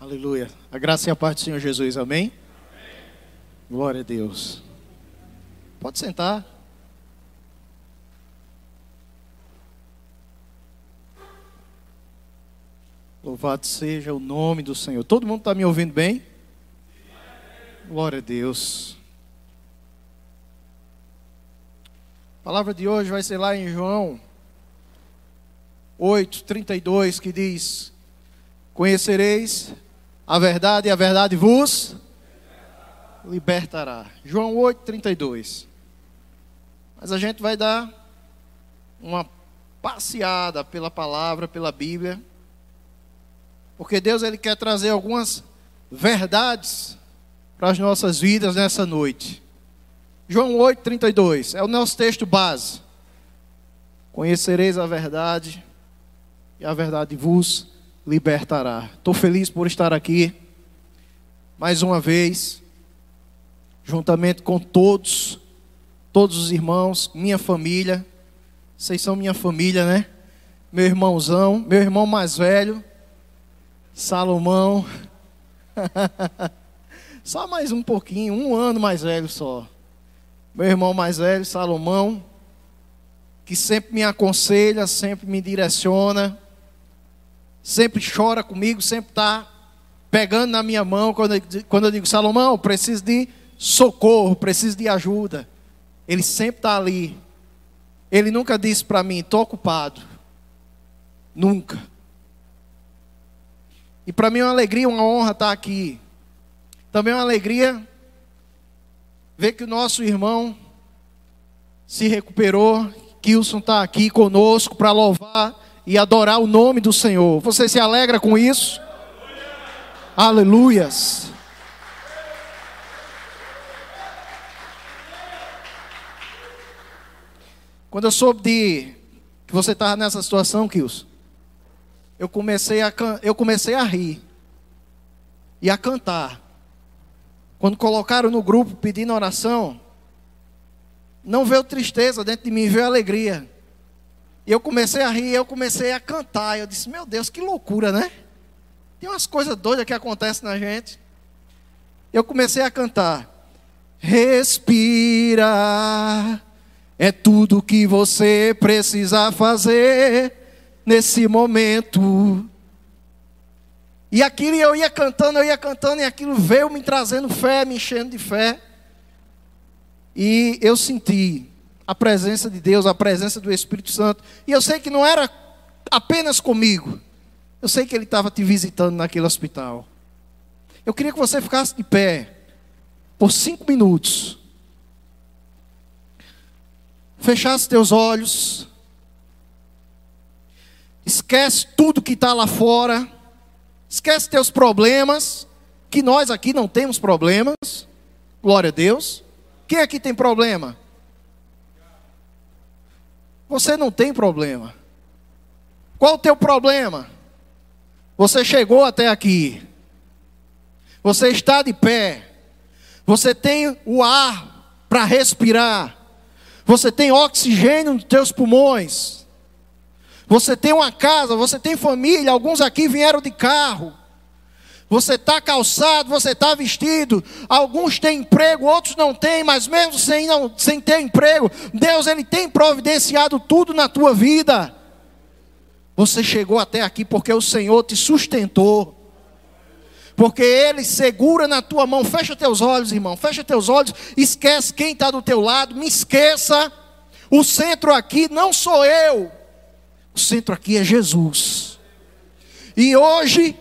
Aleluia. A graça e a paz do Senhor Jesus, amém? amém? Glória a Deus. Pode sentar. Louvado seja o nome do Senhor. Todo mundo está me ouvindo bem? Glória a Deus. A palavra de hoje vai ser lá em João 8, 32, que diz: Conhecereis a verdade e a verdade vos libertará. João 8, 32. Mas a gente vai dar uma passeada pela palavra, pela Bíblia, porque Deus ele quer trazer algumas verdades para as nossas vidas nessa noite. João 8, 32 é o nosso texto base. Conhecereis a verdade e a verdade vos libertará. Estou feliz por estar aqui mais uma vez, juntamente com todos, todos os irmãos, minha família. Vocês são minha família, né? Meu irmãozão, meu irmão mais velho, Salomão. só mais um pouquinho, um ano mais velho só. Meu irmão mais velho, Salomão, que sempre me aconselha, sempre me direciona sempre chora comigo, sempre está pegando na minha mão quando eu, quando eu digo, Salomão, preciso de socorro, preciso de ajuda. Ele sempre está ali. Ele nunca disse para mim, estou ocupado. Nunca. E para mim é uma alegria, uma honra estar tá aqui. Também é uma alegria ver que o nosso irmão se recuperou. Kilson está aqui conosco para louvar e adorar o nome do Senhor. Você se alegra com isso? Aleluias. Quando eu soube de que você estava nessa situação, Kilson, eu comecei a eu comecei a rir e a cantar. Quando colocaram no grupo pedindo oração, não veio tristeza dentro de mim, veio alegria. E eu comecei a rir, eu comecei a cantar. Eu disse, meu Deus, que loucura, né? Tem umas coisas doidas que acontecem na gente. Eu comecei a cantar. Respira, é tudo que você precisa fazer nesse momento. E aquilo eu ia cantando, eu ia cantando, e aquilo veio me trazendo fé, me enchendo de fé. E eu senti a presença de Deus, a presença do Espírito Santo. E eu sei que não era apenas comigo. Eu sei que Ele estava te visitando naquele hospital. Eu queria que você ficasse de pé por cinco minutos. Fechasse teus olhos. Esquece tudo que está lá fora. Esquece teus problemas. Que nós aqui não temos problemas. Glória a Deus. Quem aqui tem problema? Você não tem problema. Qual o teu problema? Você chegou até aqui. Você está de pé. Você tem o ar para respirar. Você tem oxigênio nos teus pulmões. Você tem uma casa, você tem família. Alguns aqui vieram de carro. Você está calçado, você está vestido. Alguns têm emprego, outros não têm, mas mesmo sem, não, sem ter emprego, Deus ele tem providenciado tudo na tua vida. Você chegou até aqui porque o Senhor te sustentou. Porque Ele segura na tua mão. Fecha teus olhos, irmão. Fecha teus olhos. Esquece quem está do teu lado. Me esqueça. O centro aqui não sou eu. O centro aqui é Jesus. E hoje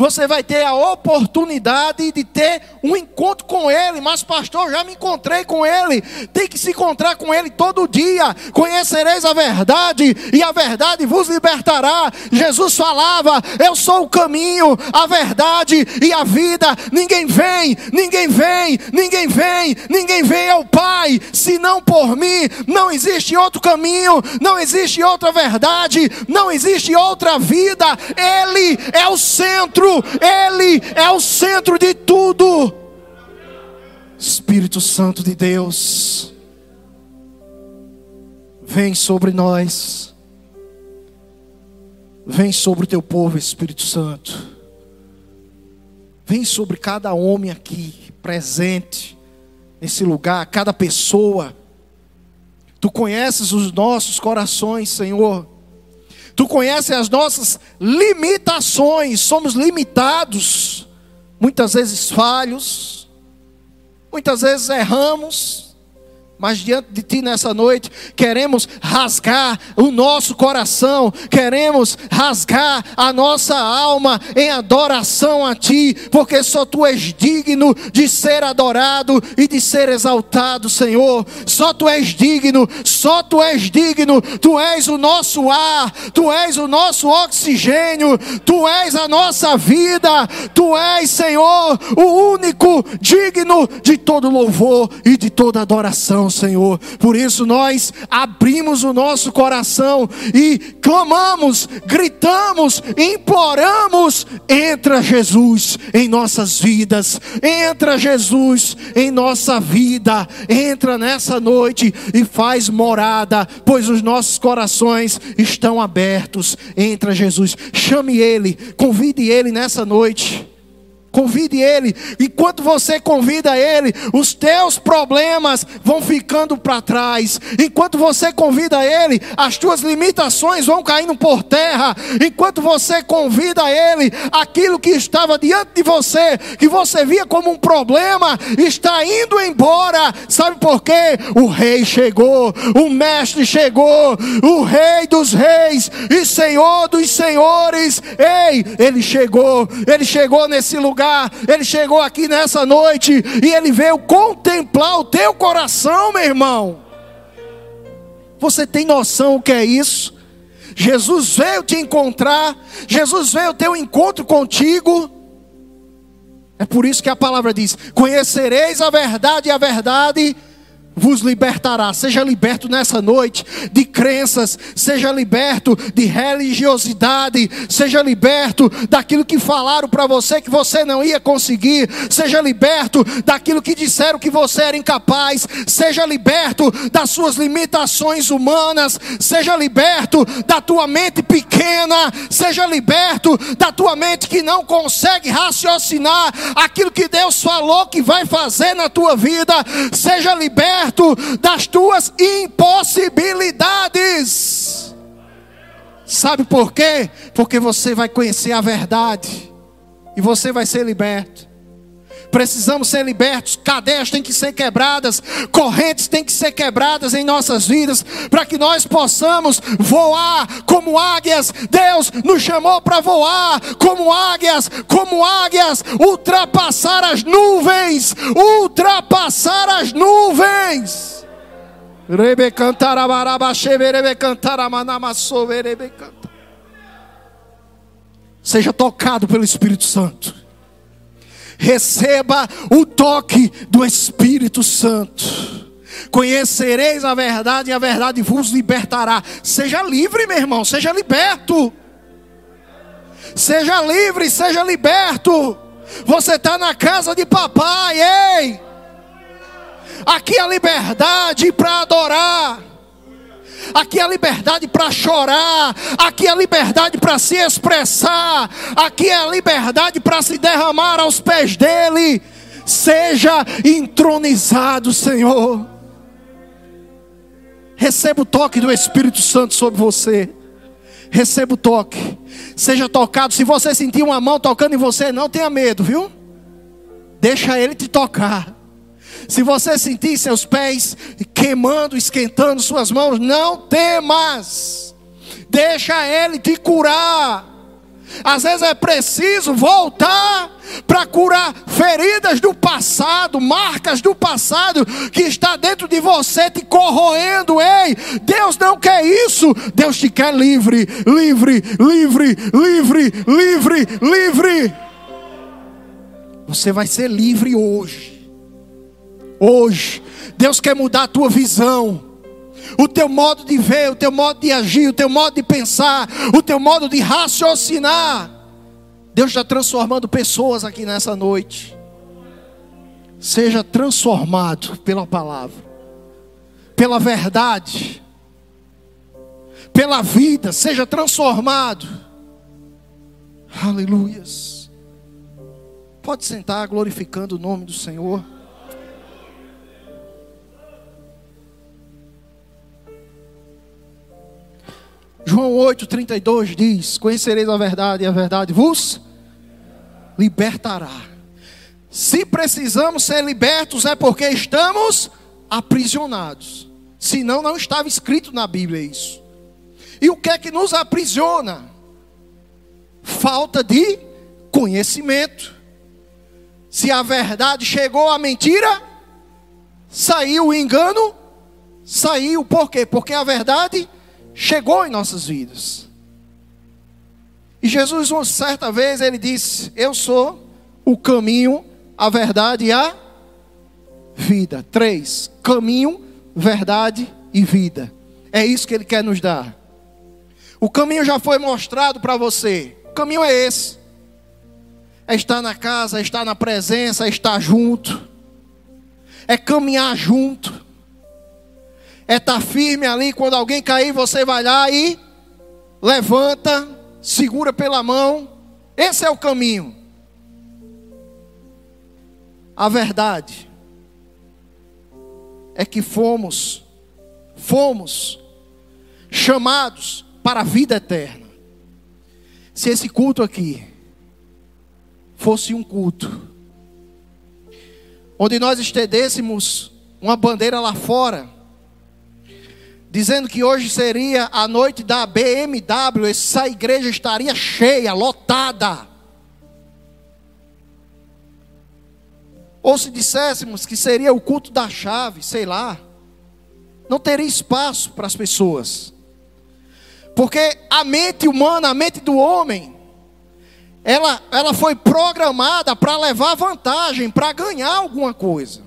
você vai ter a oportunidade de ter um encontro com Ele. Mas, pastor, já me encontrei com Ele. Tem que se encontrar com Ele todo dia. Conhecereis a verdade, e a verdade vos libertará. Jesus falava: Eu sou o caminho, a verdade e a vida. Ninguém vem, ninguém vem, ninguém vem, ninguém vem ao Pai, senão por mim. Não existe outro caminho, não existe outra verdade, não existe outra vida. Ele é o centro ele é o centro de tudo. Espírito Santo de Deus, vem sobre nós, vem sobre o teu povo, Espírito Santo. Vem sobre cada homem aqui, presente nesse lugar, cada pessoa. Tu conheces os nossos corações, Senhor. Tu conheces as nossas limitações, somos limitados, muitas vezes falhos, muitas vezes erramos, mas diante de Ti nessa noite, queremos rasgar o nosso coração, queremos rasgar a nossa alma em adoração a Ti, porque só Tu és digno de ser adorado e de ser exaltado, Senhor. Só Tu és digno, só Tu és digno, Tu és o nosso ar, Tu és o nosso oxigênio, Tu és a nossa vida, Tu és, Senhor, o único digno de todo louvor e de toda adoração. Senhor. Por isso nós abrimos o nosso coração e clamamos, gritamos, imploramos: entra Jesus em nossas vidas, entra Jesus em nossa vida, entra nessa noite e faz morada, pois os nossos corações estão abertos. Entra Jesus, chame Ele, convide Ele nessa noite. Convide Ele. Enquanto você convida Ele, os teus problemas vão ficando para trás. Enquanto você convida Ele, as tuas limitações vão caindo por terra. Enquanto você convida Ele, aquilo que estava diante de você, que você via como um problema, está indo embora. Sabe por quê? O Rei chegou, o Mestre chegou, o Rei dos Reis e Senhor dos Senhores. Ei, Ele chegou, Ele chegou nesse lugar lugar, ele chegou aqui nessa noite e ele veio contemplar o teu coração, meu irmão. Você tem noção o que é isso? Jesus veio te encontrar, Jesus veio ter um encontro contigo. É por isso que a palavra diz: Conhecereis a verdade e a verdade vos libertará. Seja liberto nessa noite de crenças, seja liberto de religiosidade, seja liberto daquilo que falaram para você que você não ia conseguir, seja liberto daquilo que disseram que você era incapaz, seja liberto das suas limitações humanas, seja liberto da tua mente pequena, seja liberto da tua mente que não consegue raciocinar aquilo que Deus falou que vai fazer na tua vida, seja liberto perto das tuas impossibilidades. Sabe por quê? Porque você vai conhecer a verdade e você vai ser liberto. Precisamos ser libertos, cadeias têm que ser quebradas, correntes têm que ser quebradas em nossas vidas, para que nós possamos voar como águias. Deus nos chamou para voar como águias, como águias, ultrapassar as nuvens, ultrapassar as nuvens. Rebe Seja tocado pelo Espírito Santo receba o toque do Espírito Santo. Conhecereis a verdade e a verdade vos libertará. Seja livre, meu irmão, seja liberto. Seja livre, seja liberto. Você está na casa de papai, ei. Aqui a liberdade para adorar aqui é a liberdade para chorar, aqui é a liberdade para se expressar, aqui é a liberdade para se derramar aos pés dele. Seja entronizado, Senhor. Receba o toque do Espírito Santo sobre você. Receba o toque. Seja tocado. Se você sentir uma mão tocando em você, não tenha medo, viu? Deixa ele te tocar. Se você sentir seus pés queimando, esquentando suas mãos, não temas. Deixa Ele te curar. Às vezes é preciso voltar para curar feridas do passado, marcas do passado que está dentro de você te corroendo. Ei, Deus não quer isso. Deus te quer livre, livre, livre, livre, livre, livre. Você vai ser livre hoje hoje. Deus quer mudar a tua visão. O teu modo de ver, o teu modo de agir, o teu modo de pensar, o teu modo de raciocinar. Deus está transformando pessoas aqui nessa noite. Seja transformado pela palavra, pela verdade, pela vida, seja transformado. Aleluias. Pode sentar glorificando o nome do Senhor. João 8,32 diz: Conhecereis a verdade, e a verdade vos libertará. Se precisamos ser libertos, é porque estamos aprisionados. Senão, não estava escrito na Bíblia isso. E o que é que nos aprisiona? Falta de conhecimento. Se a verdade chegou, a mentira saiu, o engano saiu. Por quê? Porque a verdade chegou em nossas vidas. E Jesus, uma certa vez, ele disse: Eu sou o caminho, a verdade e a vida. Três: caminho, verdade e vida. É isso que ele quer nos dar. O caminho já foi mostrado para você. O caminho é esse: é estar na casa, é estar na presença, é estar junto, é caminhar junto é estar tá firme ali. Quando alguém cair, você vai lá e levanta, segura pela mão. Esse é o caminho. A verdade é que fomos, fomos chamados para a vida eterna. Se esse culto aqui fosse um culto, onde nós estendêssemos uma bandeira lá fora, dizendo que hoje seria a noite da BMW, essa igreja estaria cheia, lotada. Ou se disséssemos que seria o culto da chave, sei lá, não teria espaço para as pessoas. Porque a mente humana, a mente do homem, ela, ela foi programada para levar vantagem, para ganhar alguma coisa.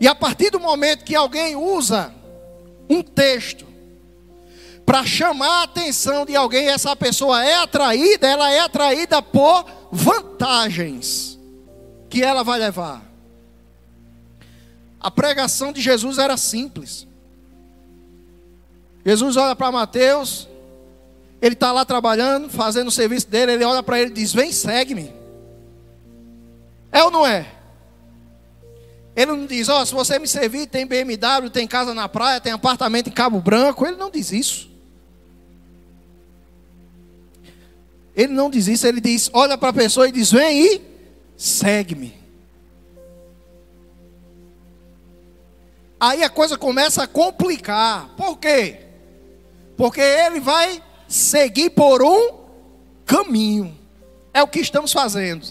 E a partir do momento que alguém usa um texto para chamar a atenção de alguém, essa pessoa é atraída, ela é atraída por vantagens que ela vai levar. A pregação de Jesus era simples. Jesus olha para Mateus, ele está lá trabalhando, fazendo o serviço dele, ele olha para ele e diz: Vem, segue-me. É ou não é? Ele não diz, ó, oh, se você me servir, tem BMW, tem casa na praia, tem apartamento em Cabo Branco. Ele não diz isso. Ele não diz isso, ele diz, olha para a pessoa e diz, vem e segue-me. Aí a coisa começa a complicar. Por quê? Porque ele vai seguir por um caminho. É o que estamos fazendo.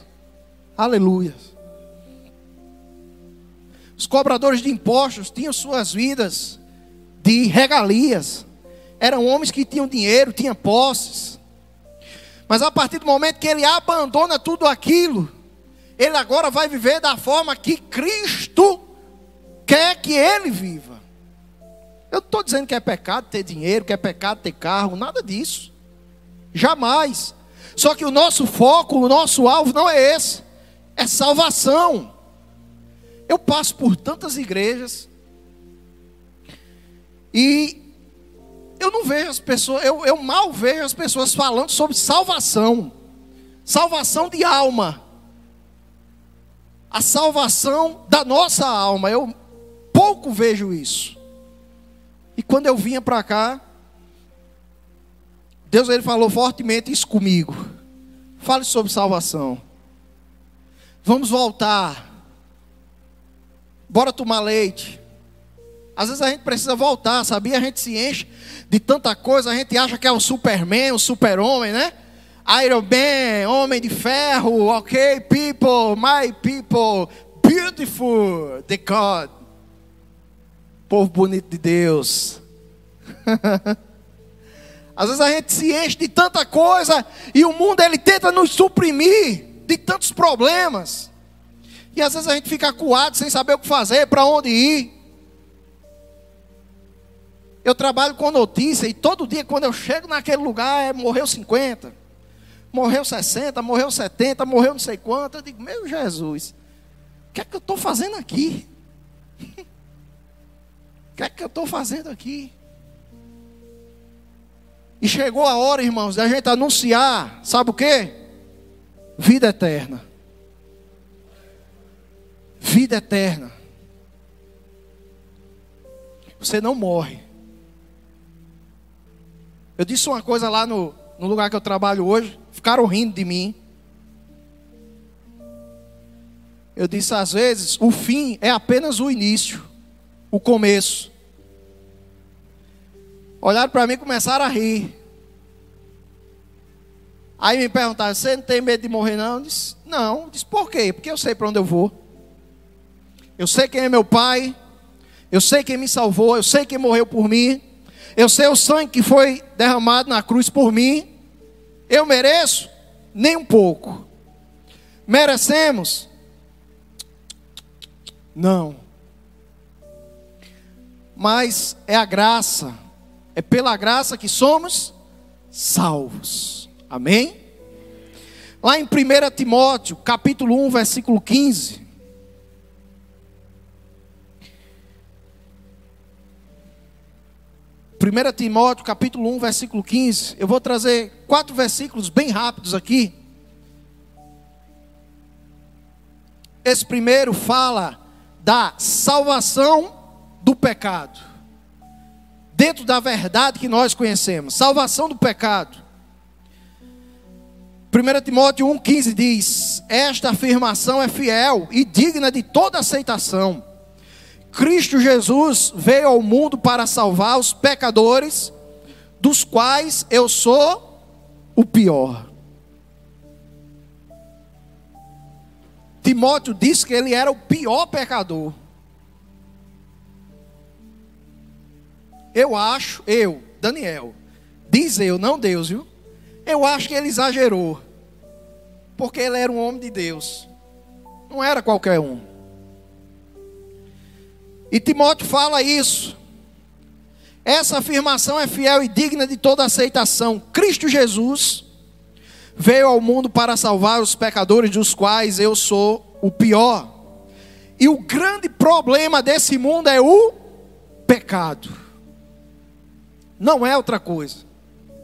Aleluia. Os cobradores de impostos tinham suas vidas de regalias. Eram homens que tinham dinheiro, tinham posses. Mas a partir do momento que ele abandona tudo aquilo, ele agora vai viver da forma que Cristo quer que ele viva. Eu estou dizendo que é pecado ter dinheiro, que é pecado ter carro, nada disso. Jamais. Só que o nosso foco, o nosso alvo não é esse, é salvação. Eu passo por tantas igrejas e eu não vejo as pessoas, eu, eu mal vejo as pessoas falando sobre salvação, salvação de alma, a salvação da nossa alma. Eu pouco vejo isso. E quando eu vinha para cá, Deus ele falou fortemente isso comigo. Fale sobre salvação. Vamos voltar bora tomar leite. Às vezes a gente precisa voltar, sabia? A gente se enche de tanta coisa, a gente acha que é o Superman, o super-homem, né? Iron Man, homem de ferro, ok, people, my people, beautiful, the God. Povo bonito de Deus. Às vezes a gente se enche de tanta coisa e o mundo ele tenta nos suprimir de tantos problemas. E às vezes a gente fica acuado sem saber o que fazer, para onde ir. Eu trabalho com notícia e todo dia quando eu chego naquele lugar é morreu 50, morreu 60, morreu 70, morreu não sei quanto. Eu digo, meu Jesus, o que é que eu estou fazendo aqui? O que é que eu estou fazendo aqui? E chegou a hora, irmãos, da gente anunciar, sabe o quê? vida eterna. Vida eterna. Você não morre. Eu disse uma coisa lá no, no lugar que eu trabalho hoje, ficaram rindo de mim. Eu disse às vezes, o fim é apenas o início, o começo. Olharam para mim e começaram a rir. Aí me perguntaram: Você não tem medo de morrer, não? Eu disse: Não. Eu disse: Por quê? Porque eu sei para onde eu vou. Eu sei quem é meu pai. Eu sei quem me salvou. Eu sei quem morreu por mim. Eu sei o sangue que foi derramado na cruz por mim. Eu mereço? Nem um pouco. Merecemos? Não. Mas é a graça. É pela graça que somos salvos. Amém? Lá em 1 Timóteo, capítulo 1, versículo 15. Primeira Timóteo, capítulo 1, versículo 15. Eu vou trazer quatro versículos bem rápidos aqui. Esse primeiro fala da salvação do pecado. Dentro da verdade que nós conhecemos. Salvação do pecado. 1 Timóteo 1,15 diz: Esta afirmação é fiel e digna de toda aceitação. Cristo Jesus veio ao mundo para salvar os pecadores, dos quais eu sou o pior. Timóteo disse que ele era o pior pecador. Eu acho, eu, Daniel, diz eu, não Deus, viu? Eu acho que ele exagerou. Porque ele era um homem de Deus. Não era qualquer um. E Timóteo fala isso. Essa afirmação é fiel e digna de toda aceitação. Cristo Jesus veio ao mundo para salvar os pecadores, dos quais eu sou o pior. E o grande problema desse mundo é o pecado. Não é outra coisa.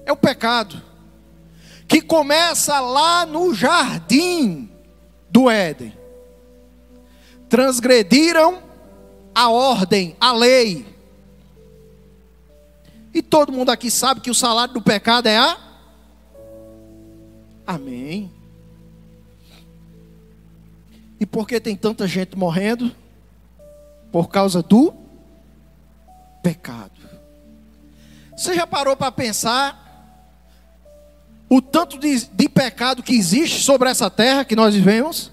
É o pecado que começa lá no jardim do Éden. Transgrediram a ordem, a lei. E todo mundo aqui sabe que o salário do pecado é a. Amém. E por que tem tanta gente morrendo? Por causa do pecado. Você já parou para pensar o tanto de, de pecado que existe sobre essa terra que nós vivemos?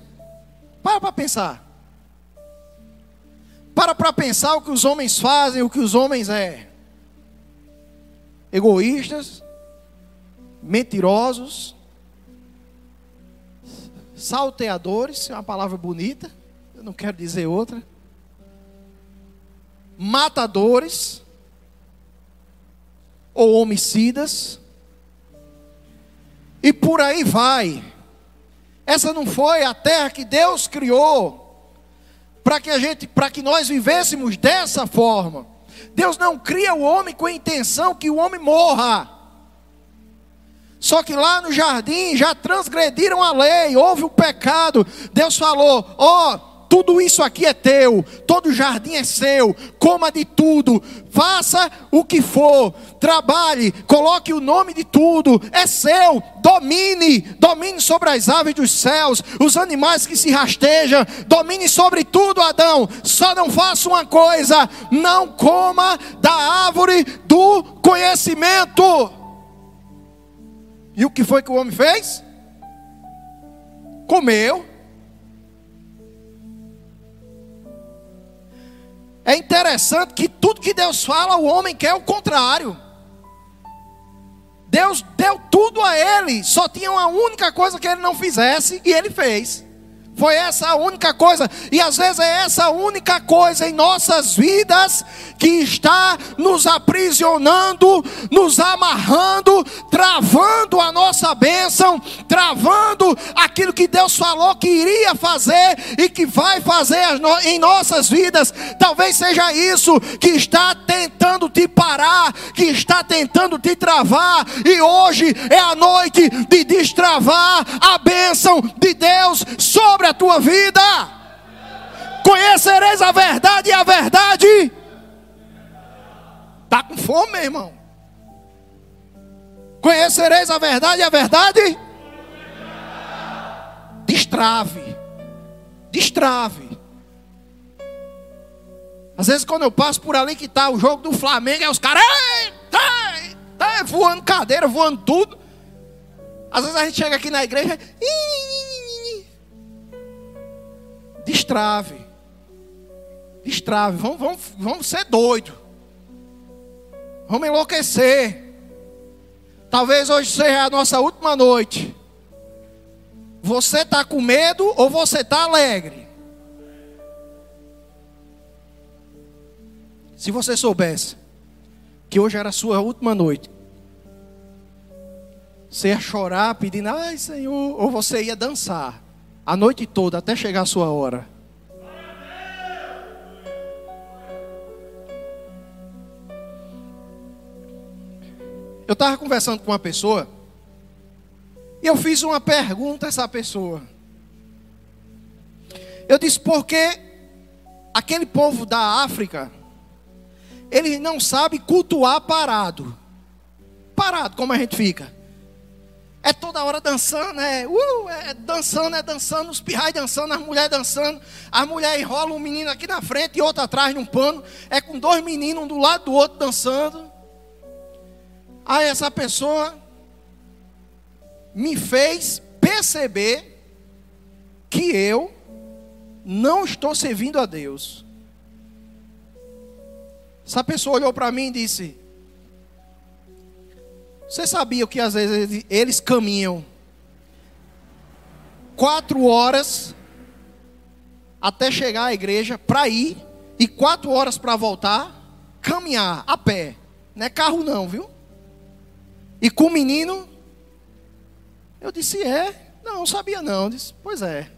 Para para pensar. Para para pensar o que os homens fazem, o que os homens é. Egoístas, mentirosos, salteadores, é uma palavra bonita, eu não quero dizer outra. Matadores ou homicidas e por aí vai. Essa não foi a terra que Deus criou para que a gente, para que nós vivêssemos dessa forma. Deus não cria o homem com a intenção que o homem morra. Só que lá no jardim já transgrediram a lei, houve o pecado. Deus falou: "Ó, oh, tudo isso aqui é teu, todo jardim é seu, coma de tudo, faça o que for, trabalhe, coloque o nome de tudo, é seu, domine, domine sobre as aves dos céus, os animais que se rastejam, domine sobre tudo, Adão. Só não faça uma coisa: não coma da árvore do conhecimento. E o que foi que o homem fez? Comeu É interessante que tudo que Deus fala, o homem quer o contrário. Deus deu tudo a ele, só tinha uma única coisa que ele não fizesse e ele fez. Foi essa a única coisa, e às vezes é essa única coisa em nossas vidas que está nos aprisionando, nos amarrando, travando a nossa bênção, travando aquilo que Deus falou que iria fazer e que vai fazer em nossas vidas. Talvez seja isso que está tentando te parar, que está tentando te travar, e hoje é a noite de destravar a bênção de Deus sobre a tua vida. Conhecereis a verdade e a verdade Está com fome, meu irmão? Conhecereis a verdade e a verdade? Destrave. Destrave. Às vezes quando eu passo por ali que está o jogo do Flamengo, é os caras tá voando cadeira, voando tudo. Às vezes a gente chega aqui na igreja. Destrave. Destrave. Vamos, vamos, vamos ser doidos. Vamos enlouquecer. Talvez hoje seja a nossa última noite. Você está com medo ou você está alegre? Se você soubesse que hoje era a sua última noite, você ia chorar pedindo, ai Senhor, ou você ia dançar a noite toda até chegar a sua hora. Eu estava conversando com uma pessoa e eu fiz uma pergunta a essa pessoa. Eu disse, por que aquele povo da África, ele não sabe cultuar parado. Parado, como a gente fica. É toda hora dançando, é, uh, é dançando, é dançando, os pirrais dançando, as mulheres dançando. As mulheres enrolam um menino aqui na frente e outro atrás num pano. É com dois meninos um do lado do outro dançando. Aí essa pessoa me fez perceber que eu não estou servindo a Deus. Essa pessoa olhou para mim e disse: Você sabia que às vezes eles caminham quatro horas até chegar à igreja para ir e quatro horas para voltar? Caminhar a pé, não é carro não, viu? E com o menino, eu disse: É? Não, sabia não. Eu disse: Pois é.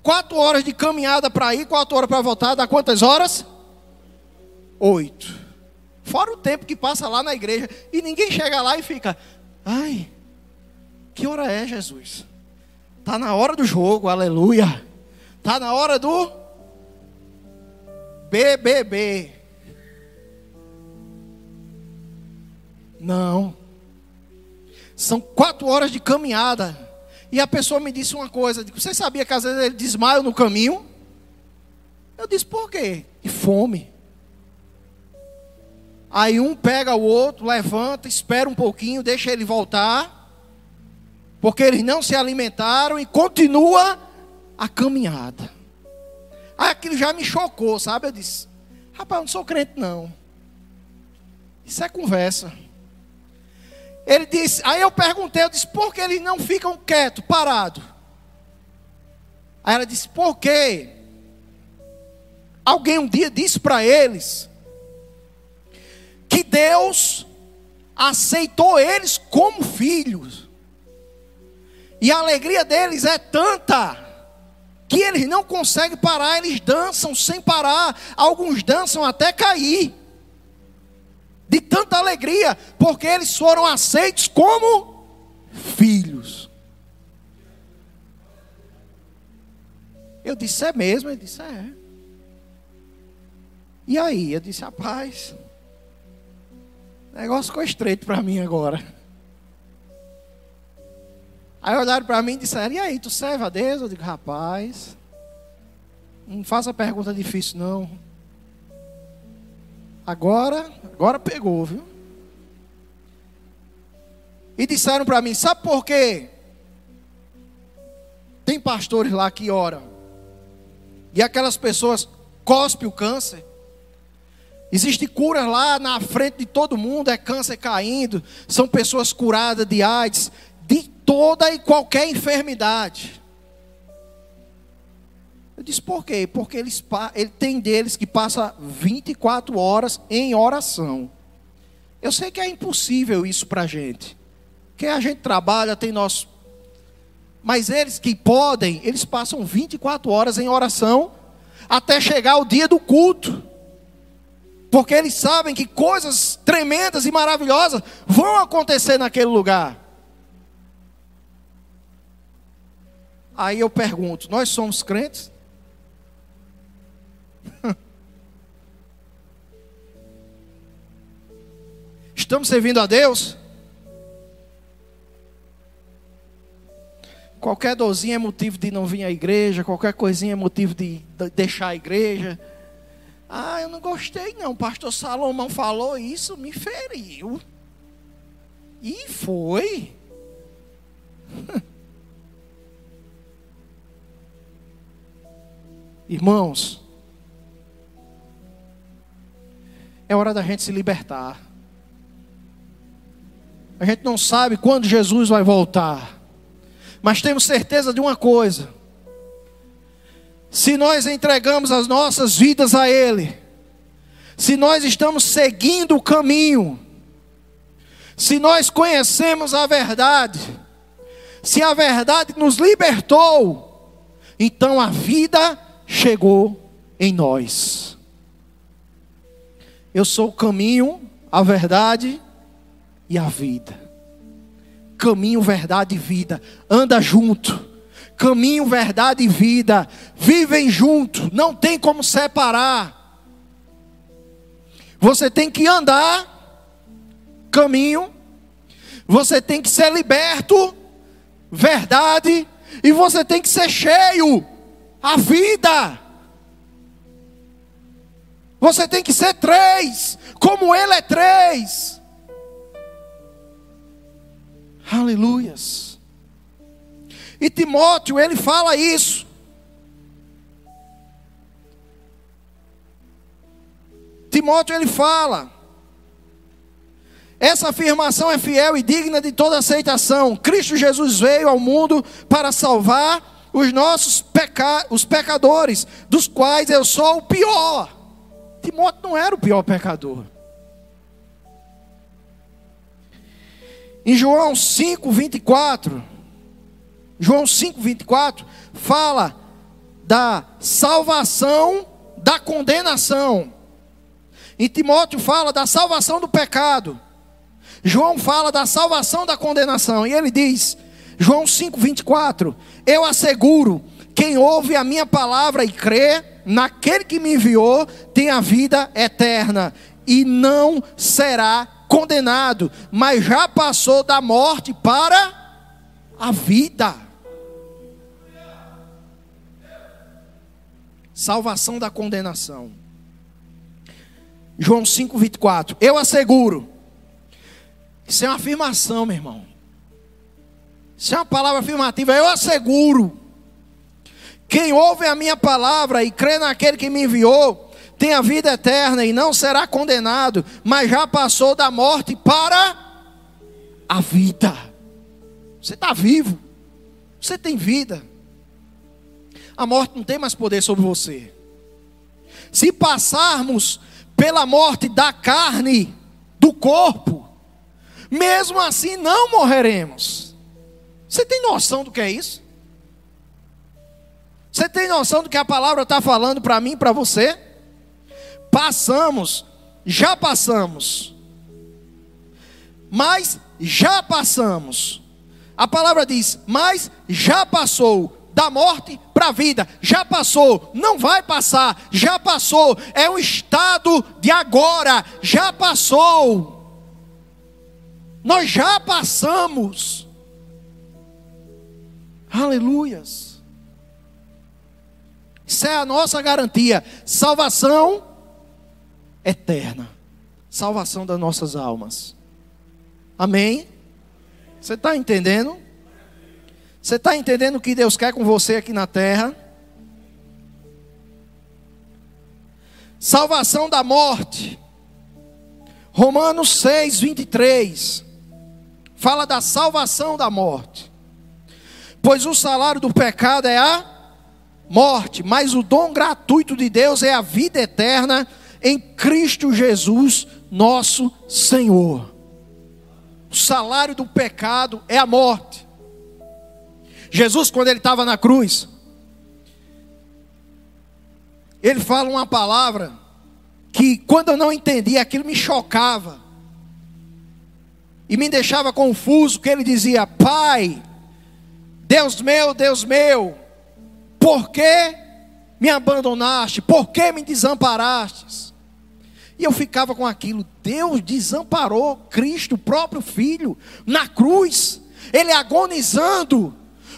Quatro horas de caminhada para ir, quatro horas para voltar, dá quantas horas? Oito. Fora o tempo que passa lá na igreja. E ninguém chega lá e fica: Ai, que hora é, Jesus? Está na hora do jogo, aleluia. Está na hora do BBB. Não. São quatro horas de caminhada. E a pessoa me disse uma coisa: Você sabia que às vezes ele desmaia no caminho? Eu disse: Por quê? De fome. Aí um pega o outro, levanta, espera um pouquinho, deixa ele voltar, porque eles não se alimentaram e continua a caminhada. Aí aquilo já me chocou, sabe? Eu disse: Rapaz, eu não sou crente, não. Isso é conversa. Ele disse, aí eu perguntei, eu disse, por que eles não ficam quietos, parados? Aí ela disse, porque alguém um dia disse para eles que Deus aceitou eles como filhos. E a alegria deles é tanta que eles não conseguem parar, eles dançam sem parar, alguns dançam até cair de tanta alegria, porque eles foram aceitos como filhos. Eu disse, é mesmo? Ele disse, é. E aí? Eu disse, rapaz, o negócio ficou estreito para mim agora. Aí olharam para mim e disseram, e aí, tu serve a Deus? Eu digo, rapaz, não faça pergunta difícil não. Agora, agora pegou, viu? E disseram para mim, sabe por quê? Tem pastores lá que oram. E aquelas pessoas cospem o câncer. Existe cura lá na frente de todo mundo, é câncer caindo, são pessoas curadas de AIDS, de toda e qualquer enfermidade. Eu disse, por quê? Porque eles, ele tem deles que passa 24 horas em oração. Eu sei que é impossível isso para a gente. Porque a gente trabalha, tem nosso. Mas eles que podem, eles passam 24 horas em oração até chegar o dia do culto. Porque eles sabem que coisas tremendas e maravilhosas vão acontecer naquele lugar. Aí eu pergunto: nós somos crentes? Estamos servindo a Deus? Qualquer dorzinha é motivo de não vir à igreja, qualquer coisinha é motivo de deixar a igreja. Ah, eu não gostei não, o pastor Salomão falou isso, me feriu. E foi. Irmãos, é hora da gente se libertar. A gente não sabe quando Jesus vai voltar, mas temos certeza de uma coisa: se nós entregamos as nossas vidas a Ele, se nós estamos seguindo o caminho, se nós conhecemos a verdade, se a verdade nos libertou, então a vida chegou em nós. Eu sou o caminho, a verdade e a vida. Caminho, verdade e vida. Anda junto. Caminho, verdade e vida. Vivem junto. Não tem como separar. Você tem que andar caminho. Você tem que ser liberto. Verdade. E você tem que ser cheio a vida. Você tem que ser três, como Ele é três. Aleluias. E Timóteo, ele fala isso. Timóteo, ele fala. Essa afirmação é fiel e digna de toda aceitação. Cristo Jesus veio ao mundo para salvar os nossos peca os pecadores, dos quais eu sou o pior. Timóteo não era o pior pecador. Em João 5, 24, João 5, 24, fala da salvação da condenação. E Timóteo fala da salvação do pecado. João fala da salvação da condenação. E ele diz: João 5:24, eu asseguro, quem ouve a minha palavra e crê naquele que me enviou, tem a vida eterna e não será condenado, mas já passou da morte para a vida. Salvação da condenação. João 5:24. Eu asseguro. Isso é uma afirmação, meu irmão. Isso é uma palavra afirmativa, eu asseguro. Quem ouve a minha palavra e crê naquele que me enviou, tem a vida eterna e não será condenado, mas já passou da morte para a vida. Você está vivo, você tem vida. A morte não tem mais poder sobre você. Se passarmos pela morte da carne, do corpo, mesmo assim não morreremos. Você tem noção do que é isso? Você tem noção do que a palavra está falando para mim para você? Passamos, já passamos, mas já passamos. A palavra diz, mas já passou da morte para a vida, já passou, não vai passar, já passou, é o estado de agora, já passou. Nós já passamos. Aleluias. Isso é a nossa garantia. Salvação eterna. Salvação das nossas almas. Amém? Você está entendendo? Você está entendendo o que Deus quer com você aqui na terra? Salvação da morte. Romanos 6, 23. Fala da salvação da morte. Pois o salário do pecado é a morte, mas o dom gratuito de Deus é a vida eterna em Cristo Jesus, nosso Senhor. O salário do pecado é a morte. Jesus, quando ele estava na cruz, ele fala uma palavra que, quando eu não entendia, aquilo me chocava e me deixava confuso. Que ele dizia: Pai, Deus meu, Deus meu, por que me abandonaste? Por que me desamparaste? E eu ficava com aquilo. Deus desamparou Cristo, o próprio Filho, na cruz. Ele agonizando,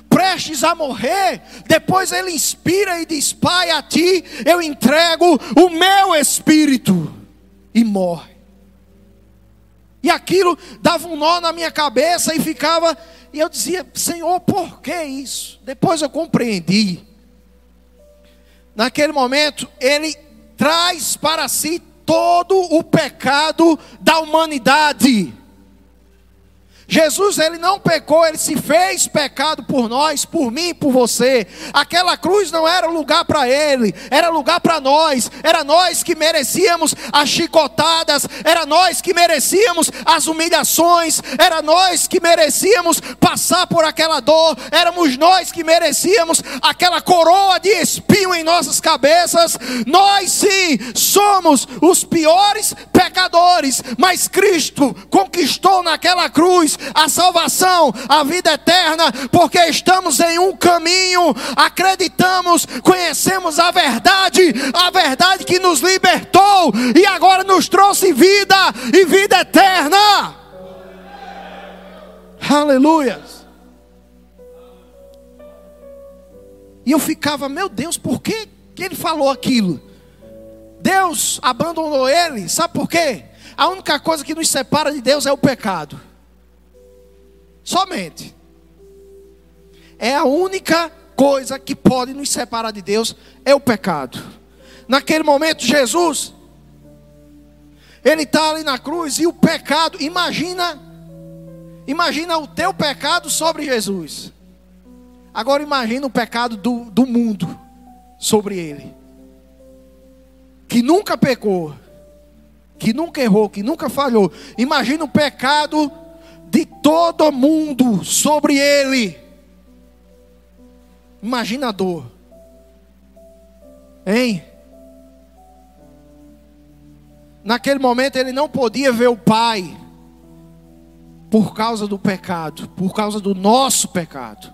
prestes a morrer. Depois ele inspira e diz: Pai, a ti eu entrego o meu espírito. E morre. E aquilo dava um nó na minha cabeça e ficava e eu dizia, Senhor, por que isso? Depois eu compreendi. Naquele momento, ele traz para si todo o pecado da humanidade. Jesus, ele não pecou, ele se fez pecado por nós, por mim, por você. Aquela cruz não era lugar para ele, era lugar para nós. Era nós que merecíamos as chicotadas, era nós que merecíamos as humilhações, era nós que merecíamos passar por aquela dor, éramos nós que merecíamos aquela coroa de espinho em nossas cabeças. Nós sim somos os piores pecadores, mas Cristo conquistou naquela cruz a salvação, a vida eterna, porque estamos em um caminho, acreditamos, conhecemos a verdade, a verdade que nos libertou e agora nos trouxe vida e vida eterna. Aleluia. E eu ficava, meu Deus, por que, que ele falou aquilo? Deus abandonou ele, sabe por quê? A única coisa que nos separa de Deus é o pecado. Somente. É a única coisa que pode nos separar de Deus é o pecado. Naquele momento, Jesus, ele está ali na cruz e o pecado, imagina, imagina o teu pecado sobre Jesus. Agora imagina o pecado do, do mundo sobre ele, que nunca pecou, que nunca errou, que nunca falhou. Imagina o pecado de todo mundo sobre ele. Imagina a dor. Hein? Naquele momento ele não podia ver o Pai por causa do pecado, por causa do nosso pecado.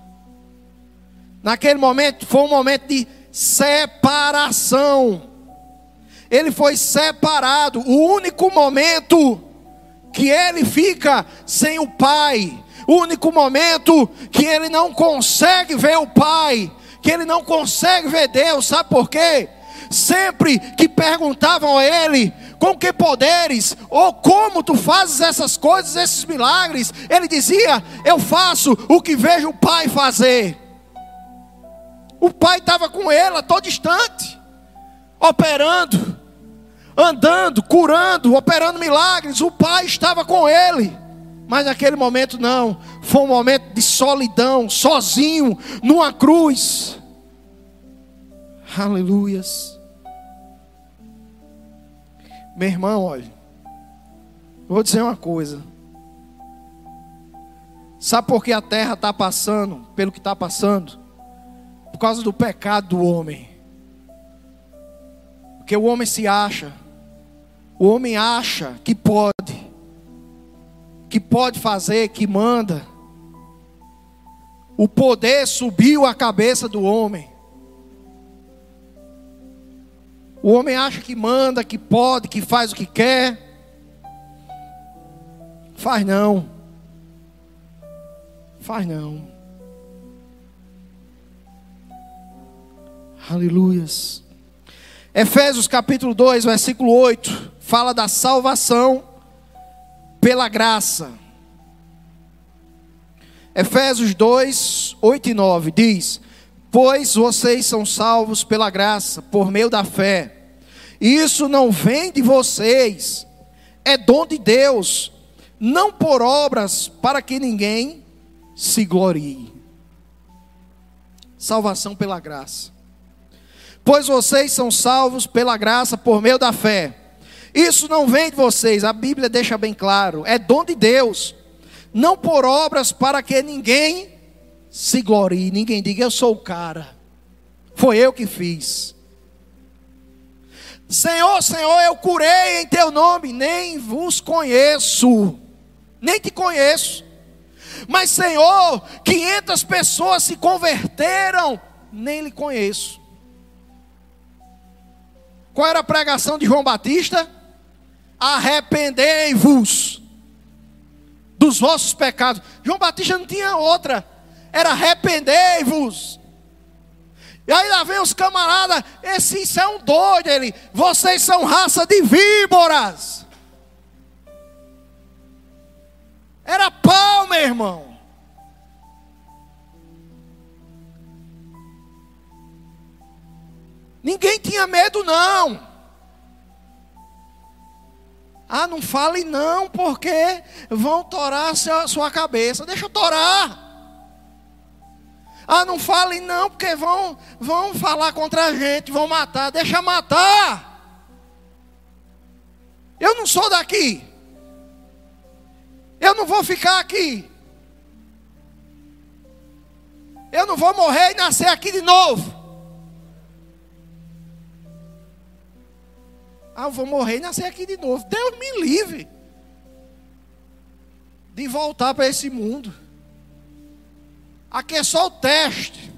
Naquele momento foi um momento de separação. Ele foi separado, o único momento que ele fica sem o pai, o único momento que ele não consegue ver o pai, que ele não consegue ver Deus, sabe por quê? Sempre que perguntavam a ele, com que poderes, ou como tu fazes essas coisas, esses milagres, ele dizia: Eu faço o que vejo o pai fazer. O pai estava com ele a todo instante, operando andando, curando, operando milagres. O Pai estava com ele. Mas naquele momento não. Foi um momento de solidão, sozinho, numa cruz. Aleluias. Meu irmão, olha. Vou dizer uma coisa. Sabe por que a terra está passando pelo que está passando? Por causa do pecado do homem. Porque o homem se acha o homem acha que pode, que pode fazer, que manda. O poder subiu a cabeça do homem. O homem acha que manda, que pode, que faz o que quer. Faz não. Faz não. Aleluias. Efésios capítulo 2, versículo 8 fala da salvação pela graça. Efésios 2, 8 e 9 diz: Pois vocês são salvos pela graça, por meio da fé. Isso não vem de vocês, é dom de Deus, não por obras, para que ninguém se glorie. Salvação pela graça. pois vocês são salvos pela graça por meio da fé. Isso não vem de vocês, a Bíblia deixa bem claro, é dom de Deus, não por obras para que ninguém se glorie, ninguém diga eu sou o cara, foi eu que fiz. Senhor, Senhor, eu curei em teu nome, nem vos conheço, nem te conheço. Mas, Senhor, 500 pessoas se converteram, nem lhe conheço. Qual era a pregação de João Batista? Arrependei-vos dos vossos pecados. João Batista não tinha outra, era arrependei-vos. E aí lá vem os camaradas, esses são doidos, ele, vocês são raça de víboras. Era pau, meu irmão. Ninguém tinha medo, não. Ah, não fale não, porque vão torar a sua cabeça. Deixa eu torar. Ah, não fale não, porque vão, vão falar contra a gente, vão matar. Deixa matar. Eu não sou daqui. Eu não vou ficar aqui. Eu não vou morrer e nascer aqui de novo. Ah, eu vou morrer e nascer aqui de novo. Deus me livre de voltar para esse mundo. Aqui é só o teste,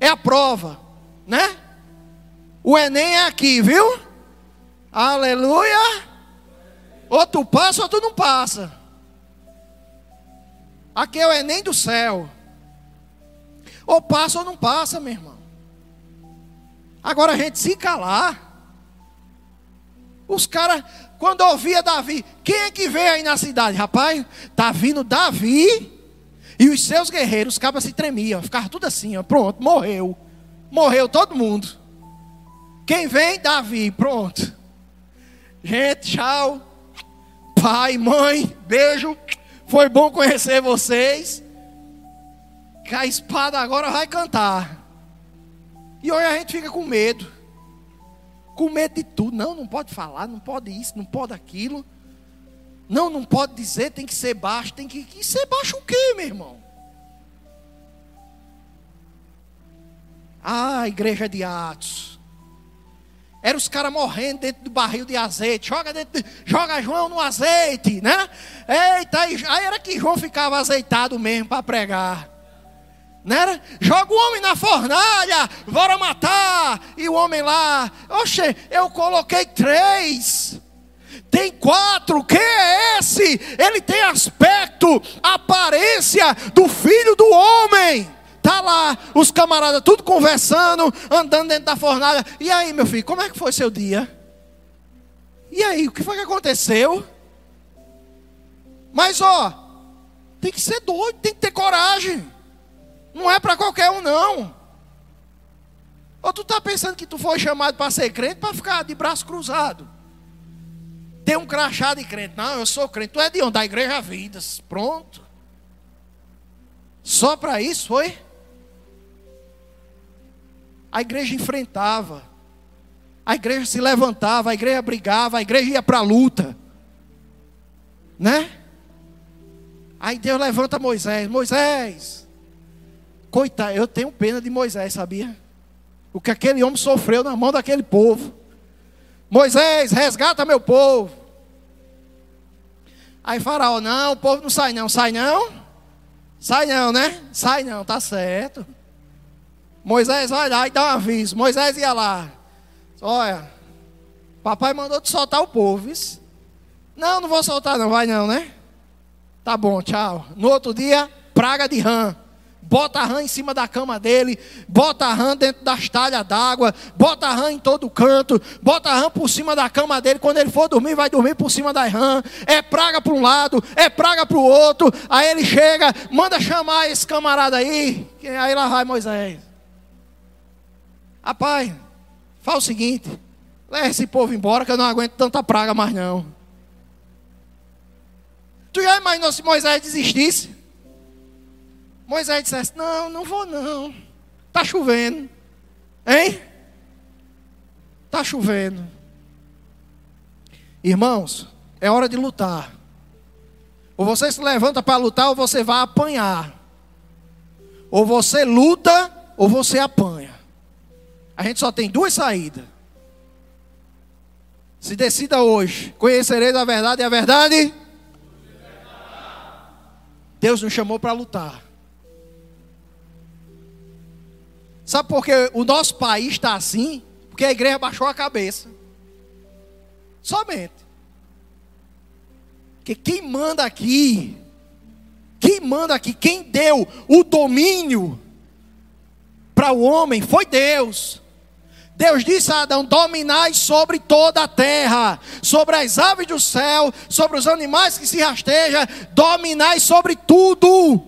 é a prova, né? O Enem é aqui, viu? Aleluia. Ou tu passa ou tu não passa. Aqui é o Enem do céu. Ou passa ou não passa, meu irmão. Agora a gente se calar. Os caras, quando ouvia Davi, quem é que veio aí na cidade? Rapaz, tá vindo Davi e os seus guerreiros, os cabas se tremiam, ficavam tudo assim, ó, pronto, morreu. Morreu todo mundo. Quem vem? Davi, pronto. Gente, tchau. Pai, mãe, beijo. Foi bom conhecer vocês. Que a espada agora vai cantar. E hoje a gente fica com medo com medo de tudo. Não, não pode falar, não pode isso, não pode aquilo. Não, não pode dizer, tem que ser baixo, tem que, ser baixo o quê, meu irmão? Ah, igreja de Atos. Era os caras morrendo dentro do barril de azeite. Joga, dentro, joga João no azeite, né? Eita, aí era que João ficava azeitado mesmo para pregar. Não era? Joga o homem na fornalha. E o homem lá, oxe, eu coloquei três. Tem quatro, quem é esse? Ele tem aspecto, aparência do filho do homem. Tá lá, os camaradas tudo conversando, andando dentro da fornalha. E aí, meu filho, como é que foi seu dia? E aí, o que foi que aconteceu? Mas ó, tem que ser doido, tem que ter coragem. Não é para qualquer um, não. Ou tu está pensando que tu foi chamado para ser crente para ficar de braço cruzado? Tem um crachá de crente. Não, eu sou crente. Tu é de onde? Da igreja Vidas. Pronto. Só para isso foi? A igreja enfrentava. A igreja se levantava, a igreja brigava, a igreja ia para a luta. Né? Aí Deus levanta Moisés. Moisés, Coitado, eu tenho pena de Moisés, sabia? O que aquele homem sofreu na mão daquele povo. Moisés, resgata meu povo. Aí Faraó, não, o povo não sai não, sai não? Sai não, né? Sai não, tá certo. Moisés vai lá e dá um aviso. Moisés ia lá. Olha, papai mandou te soltar o povo. Isso? Não, não vou soltar não, vai não, né? Tá bom, tchau. No outro dia, praga de rã bota a rã em cima da cama dele, bota a rã dentro das talhas d'água, bota a rã em todo canto, bota a rã por cima da cama dele. Quando ele for dormir, vai dormir por cima da rã. É praga para um lado, é praga para o outro. Aí ele chega, manda chamar esse camarada aí. Aí lá vai Moisés. Rapaz, fala o seguinte: leva esse povo embora que eu não aguento tanta praga mais não. Tu já imaginou se Moisés desistisse? Moisés dissesse: Não, não vou não. Está chovendo. Hein? Está chovendo. Irmãos, é hora de lutar. Ou você se levanta para lutar, ou você vai apanhar. Ou você luta, ou você apanha. A gente só tem duas saídas. Se decida hoje: conhecereis a verdade e a verdade. Deus nos chamou para lutar. Sabe por que o nosso país está assim? Porque a igreja baixou a cabeça. Somente. Porque quem manda aqui, quem manda aqui, quem deu o domínio para o homem foi Deus. Deus disse a Adão: dominai sobre toda a terra, sobre as aves do céu, sobre os animais que se rastejam, dominai sobre tudo.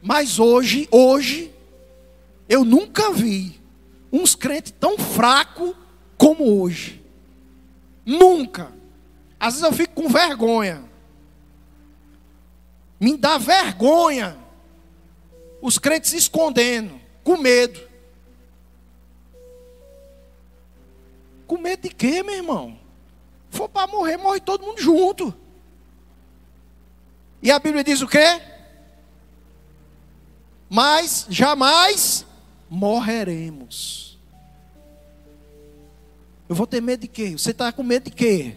Mas hoje, hoje, eu nunca vi uns crentes tão fracos como hoje. Nunca. Às vezes eu fico com vergonha. Me dá vergonha. Os crentes se escondendo, com medo. Com medo de quê, meu irmão? For para morrer, morre todo mundo junto. E a Bíblia diz o quê? Mas jamais morreremos. Eu vou ter medo de quê? Você está com medo de quê?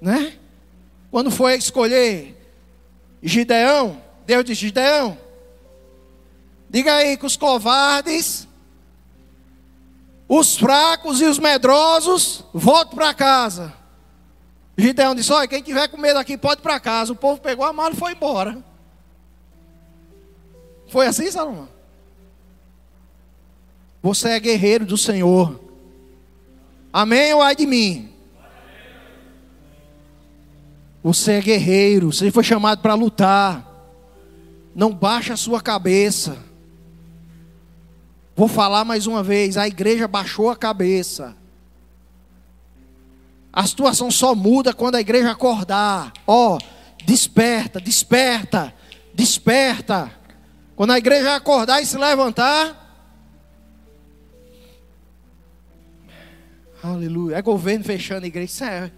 Né? Quando foi escolher Gideão, Deus disse: Gideão, diga aí que os covardes os fracos e os medrosos, voltem para casa. Gideão disse: Olha, quem tiver com medo aqui pode ir para casa. O povo pegou a mala e foi embora. Foi assim, Salomão? Você é guerreiro do Senhor. Amém ou ai de mim? Você é guerreiro, você foi chamado para lutar. Não baixa a sua cabeça. Vou falar mais uma vez: a igreja baixou a cabeça. A situação só muda quando a igreja acordar. Ó, oh, desperta, desperta, desperta. Quando a igreja acordar e se levantar. Aleluia. É governo fechando a igreja. Isso é.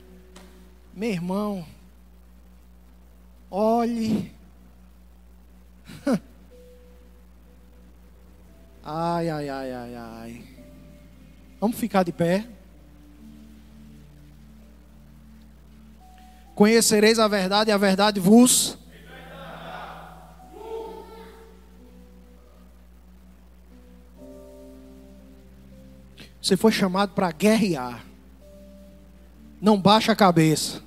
Meu irmão. Olhe. Ai, ai, ai, ai, ai. Vamos ficar de pé. Conhecereis a verdade e a verdade vos. Você foi chamado para guerrear. Não baixa a cabeça.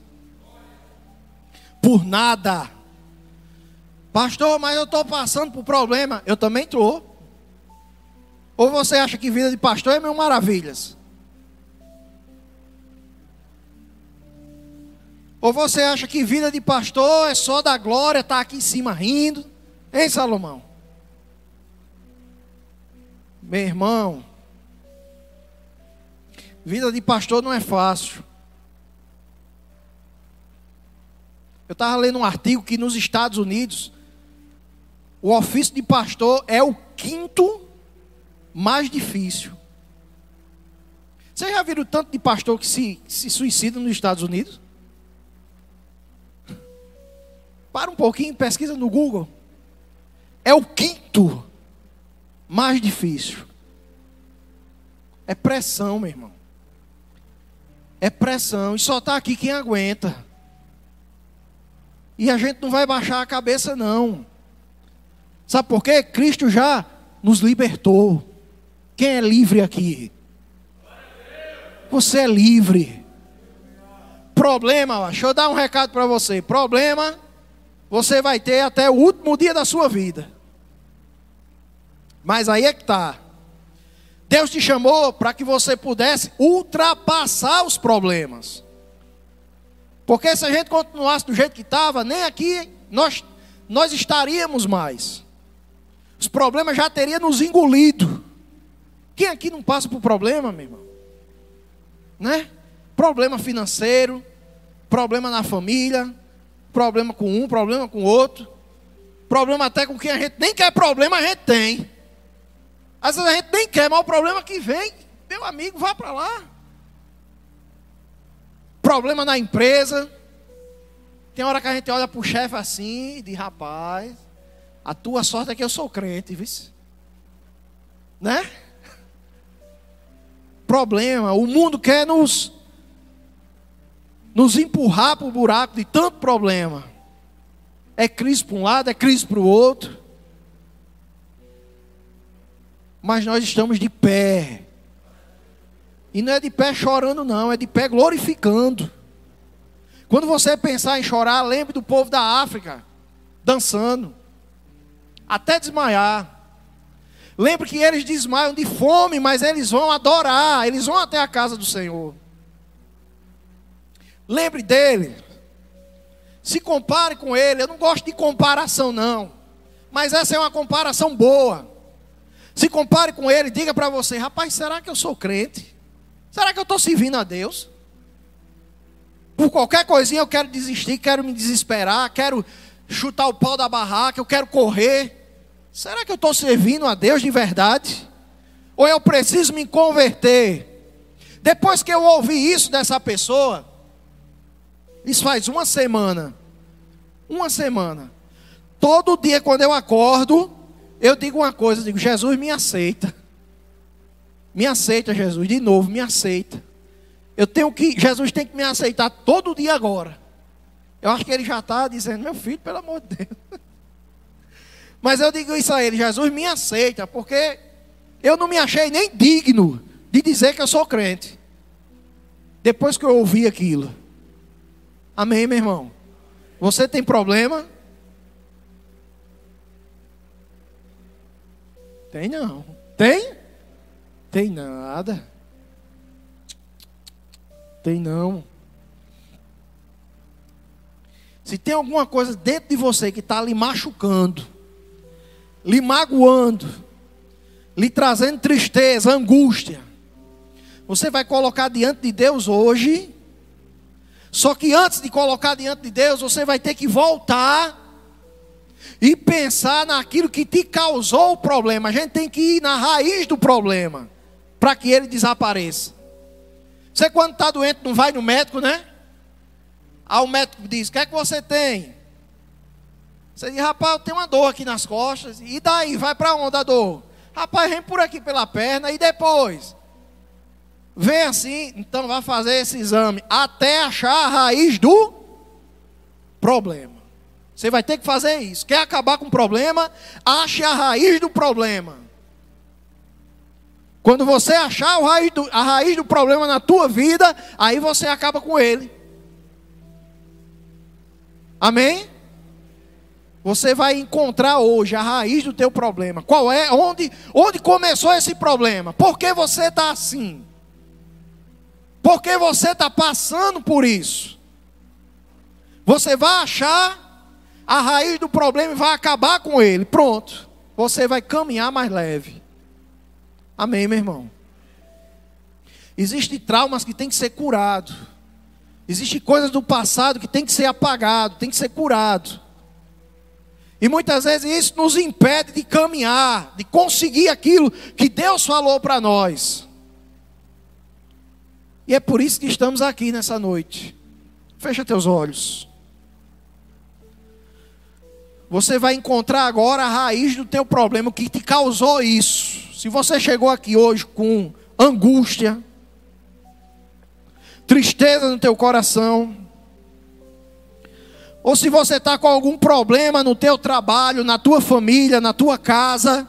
Por nada. Pastor, mas eu estou passando por problema. Eu também estou. Ou você acha que vida de pastor é mil maravilhas? Ou você acha que vida de pastor é só da glória, estar tá aqui em cima rindo? Hein, Salomão? Meu irmão, vida de pastor não é fácil. Eu estava lendo um artigo que nos Estados Unidos, o ofício de pastor é o quinto mais difícil. Vocês já viram tanto de pastor que se, se suicida nos Estados Unidos? Para um pouquinho, pesquisa no Google. É o quinto mais difícil. É pressão, meu irmão. É pressão. E só está aqui quem aguenta. E a gente não vai baixar a cabeça, não. Sabe por quê? Cristo já nos libertou. Quem é livre aqui? Você é livre. Problema, deixa eu dar um recado para você. Problema, você vai ter até o último dia da sua vida. Mas aí é que está. Deus te chamou para que você pudesse ultrapassar os problemas. Porque se a gente continuasse do jeito que estava, nem aqui nós, nós estaríamos mais. Os problemas já teriam nos engolido. Quem aqui não passa por problema, meu irmão? Né? Problema financeiro, problema na família, problema com um, problema com outro, problema até com quem a gente nem quer problema, a gente tem. Às vezes a gente nem quer, mas o problema é que vem, meu amigo, vá para lá. Problema na empresa. Tem hora que a gente olha para o chefe assim e diz, rapaz, a tua sorte é que eu sou crente, viu? Né? Problema, o mundo quer nos nos empurrar para o buraco de tanto problema. É crise para um lado, é crise para o outro. Mas nós estamos de pé. E não é de pé chorando, não, é de pé glorificando. Quando você pensar em chorar, lembre do povo da África, dançando, até desmaiar. Lembre que eles desmaiam de fome, mas eles vão adorar, eles vão até a casa do Senhor. Lembre dele. Se compare com ele. Eu não gosto de comparação, não. Mas essa é uma comparação boa. Se compare com ele, diga para você: rapaz, será que eu sou crente? Será que eu estou servindo a Deus? Por qualquer coisinha eu quero desistir, quero me desesperar, quero chutar o pau da barraca, eu quero correr. Será que eu estou servindo a Deus de verdade? Ou eu preciso me converter? Depois que eu ouvi isso dessa pessoa, isso faz uma semana. Uma semana. Todo dia quando eu acordo, eu digo uma coisa, digo, Jesus me aceita. Me aceita, Jesus, de novo, me aceita. Eu tenho que, Jesus tem que me aceitar todo dia agora. Eu acho que ele já está dizendo, meu filho, pelo amor de Deus. Mas eu digo isso a ele, Jesus me aceita, porque eu não me achei nem digno de dizer que eu sou crente. Depois que eu ouvi aquilo. Amém, meu irmão? Você tem problema? Tem não. Tem? Tem nada. Tem não. Se tem alguma coisa dentro de você que está lhe machucando, lhe magoando, lhe trazendo tristeza, angústia, você vai colocar diante de Deus hoje só que antes de colocar diante de Deus, você vai ter que voltar e pensar naquilo que te causou o problema. A gente tem que ir na raiz do problema para que ele desapareça. Você quando está doente não vai no médico, né? Aí o médico diz: O que é que você tem? Você diz: Rapaz, eu tenho uma dor aqui nas costas. E daí? Vai para onde a dor? Rapaz, vem por aqui pela perna. E depois? Vem assim, então vai fazer esse exame até achar a raiz do problema. Você vai ter que fazer isso. Quer acabar com o problema? Ache a raiz do problema. Quando você achar a raiz, do, a raiz do problema na tua vida, aí você acaba com ele. Amém? Você vai encontrar hoje a raiz do teu problema. Qual é? Onde, onde começou esse problema? Por que você está assim? Porque você está passando por isso. Você vai achar a raiz do problema e vai acabar com ele. Pronto. Você vai caminhar mais leve. Amém, meu irmão? Existem traumas que tem que ser curado. Existem coisas do passado que tem que ser apagado, tem que ser curado. E muitas vezes isso nos impede de caminhar, de conseguir aquilo que Deus falou para nós. E é por isso que estamos aqui nessa noite. Fecha teus olhos. Você vai encontrar agora a raiz do teu problema, o que te causou isso. Se você chegou aqui hoje com angústia, tristeza no teu coração, ou se você está com algum problema no teu trabalho, na tua família, na tua casa,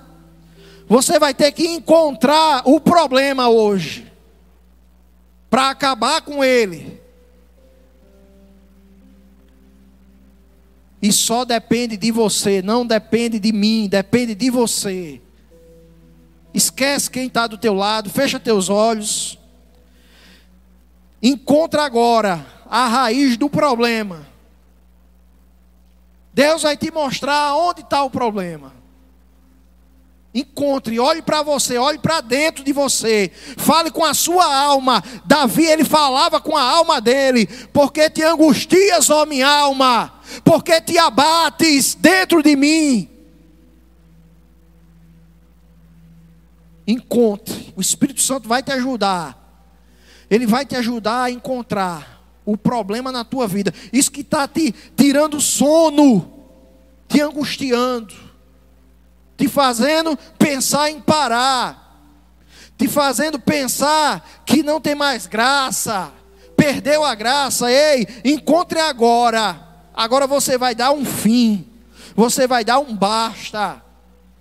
você vai ter que encontrar o problema hoje para acabar com ele. E só depende de você, não depende de mim, depende de você. Esquece quem está do teu lado, fecha teus olhos. Encontra agora a raiz do problema. Deus vai te mostrar onde está o problema. Encontre, olhe para você, olhe para dentro de você, fale com a sua alma. Davi, ele falava com a alma dele: Porque te angustias, ó minha alma, porque te abates dentro de mim. encontre. O Espírito Santo vai te ajudar. Ele vai te ajudar a encontrar o problema na tua vida. Isso que está te tirando sono, te angustiando, te fazendo pensar em parar, te fazendo pensar que não tem mais graça, perdeu a graça. Ei, encontre agora. Agora você vai dar um fim, você vai dar um basta.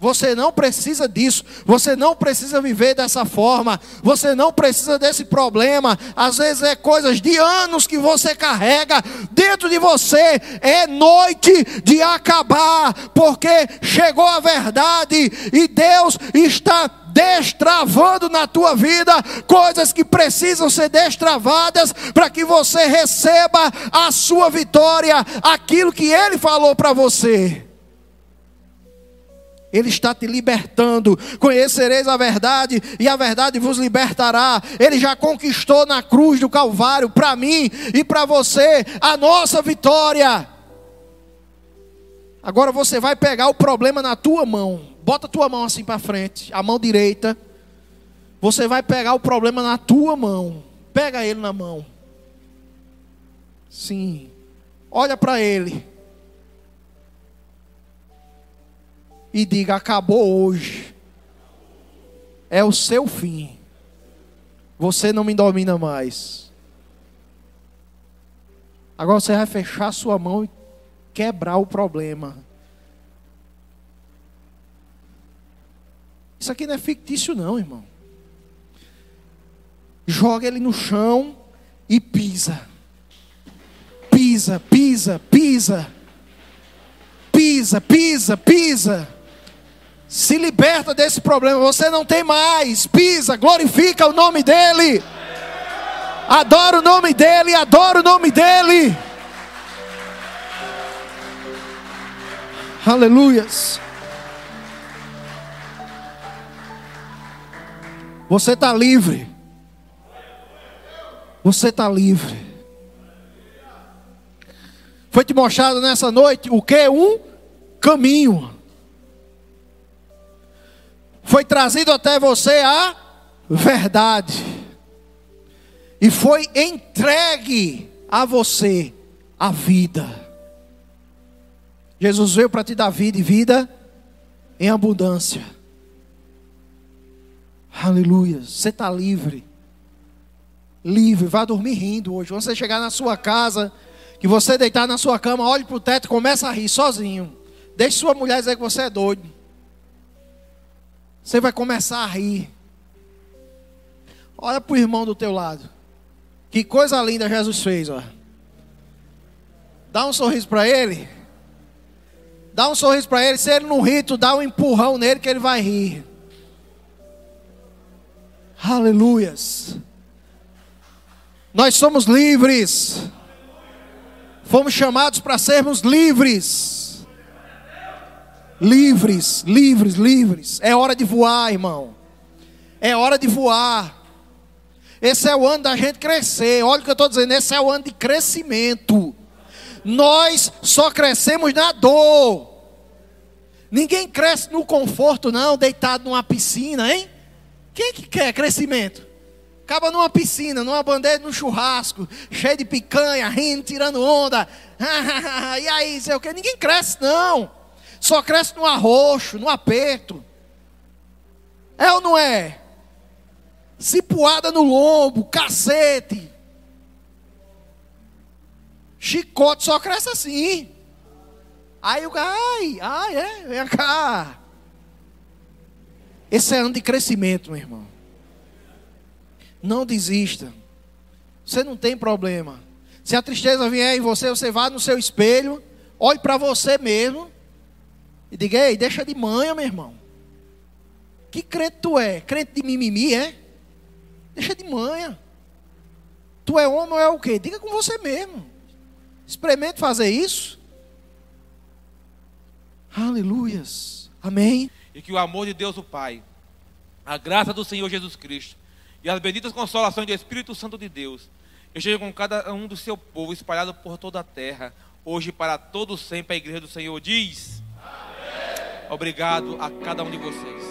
Você não precisa disso, você não precisa viver dessa forma, você não precisa desse problema. Às vezes é coisas de anos que você carrega dentro de você. É noite de acabar, porque chegou a verdade e Deus está destravando na tua vida coisas que precisam ser destravadas para que você receba a sua vitória, aquilo que Ele falou para você. Ele está te libertando. Conhecereis a verdade e a verdade vos libertará. Ele já conquistou na cruz do Calvário para mim e para você a nossa vitória. Agora você vai pegar o problema na tua mão. Bota a tua mão assim para frente, a mão direita. Você vai pegar o problema na tua mão. Pega ele na mão. Sim. Olha para ele. e diga: acabou hoje. É o seu fim. Você não me domina mais. Agora você vai fechar sua mão e quebrar o problema. Isso aqui não é fictício, não, irmão. Joga ele no chão e pisa. Pisa, pisa, pisa. Pisa, pisa, pisa. Se liberta desse problema. Você não tem mais. Pisa, glorifica o nome dEle. Adora o nome dEle, adora o nome dEle. Aleluias. Você está livre. Você está livre. Foi te mostrado nessa noite o que? Um caminho foi trazido até você a verdade, e foi entregue a você a vida. Jesus veio para te dar vida e vida em abundância. Aleluia. Você está livre. Livre. Vá dormir rindo hoje. Quando você chegar na sua casa, que você deitar na sua cama, olhe para o teto e começa a rir sozinho. Deixe sua mulher dizer que você é doido. Você vai começar a rir. Olha para o irmão do teu lado. Que coisa linda Jesus fez, ó. Dá um sorriso para ele. Dá um sorriso para ele. Se ele não rir, tu dá um empurrão nele que ele vai rir. Aleluias. Nós somos livres. Fomos chamados para sermos livres. Livres, livres, livres. É hora de voar, irmão. É hora de voar. Esse é o ano da gente crescer. Olha o que eu estou dizendo. Esse é o ano de crescimento. Nós só crescemos na dor. Ninguém cresce no conforto, não, deitado numa piscina, hein? Quem que quer crescimento? Acaba numa piscina, numa bandeira, num churrasco, cheio de picanha, rindo, tirando onda. e aí, sei o que? Ninguém cresce, não. Só cresce no arroxo, no aperto. É ou não é? Cipuada no lombo, cacete. Chicote só cresce assim. Aí o cara, ai, ai, é, vem cá. Esse é ano de crescimento, meu irmão. Não desista. Você não tem problema. Se a tristeza vier em você, você vá no seu espelho, olhe para você mesmo e diga, ei, deixa de manha, meu irmão. Que crente tu é? Crente de mimimi, é? Deixa de manha. Tu é homem ou é o quê? Diga com você mesmo. Experimente fazer isso. Aleluias. Amém. E que o amor de Deus, o Pai, a graça do Senhor Jesus Cristo e as benditas consolações do Espírito Santo de Deus estejam com cada um do seu povo espalhado por toda a terra, hoje para todos sempre. A igreja do Senhor diz. Obrigado a cada um de vocês.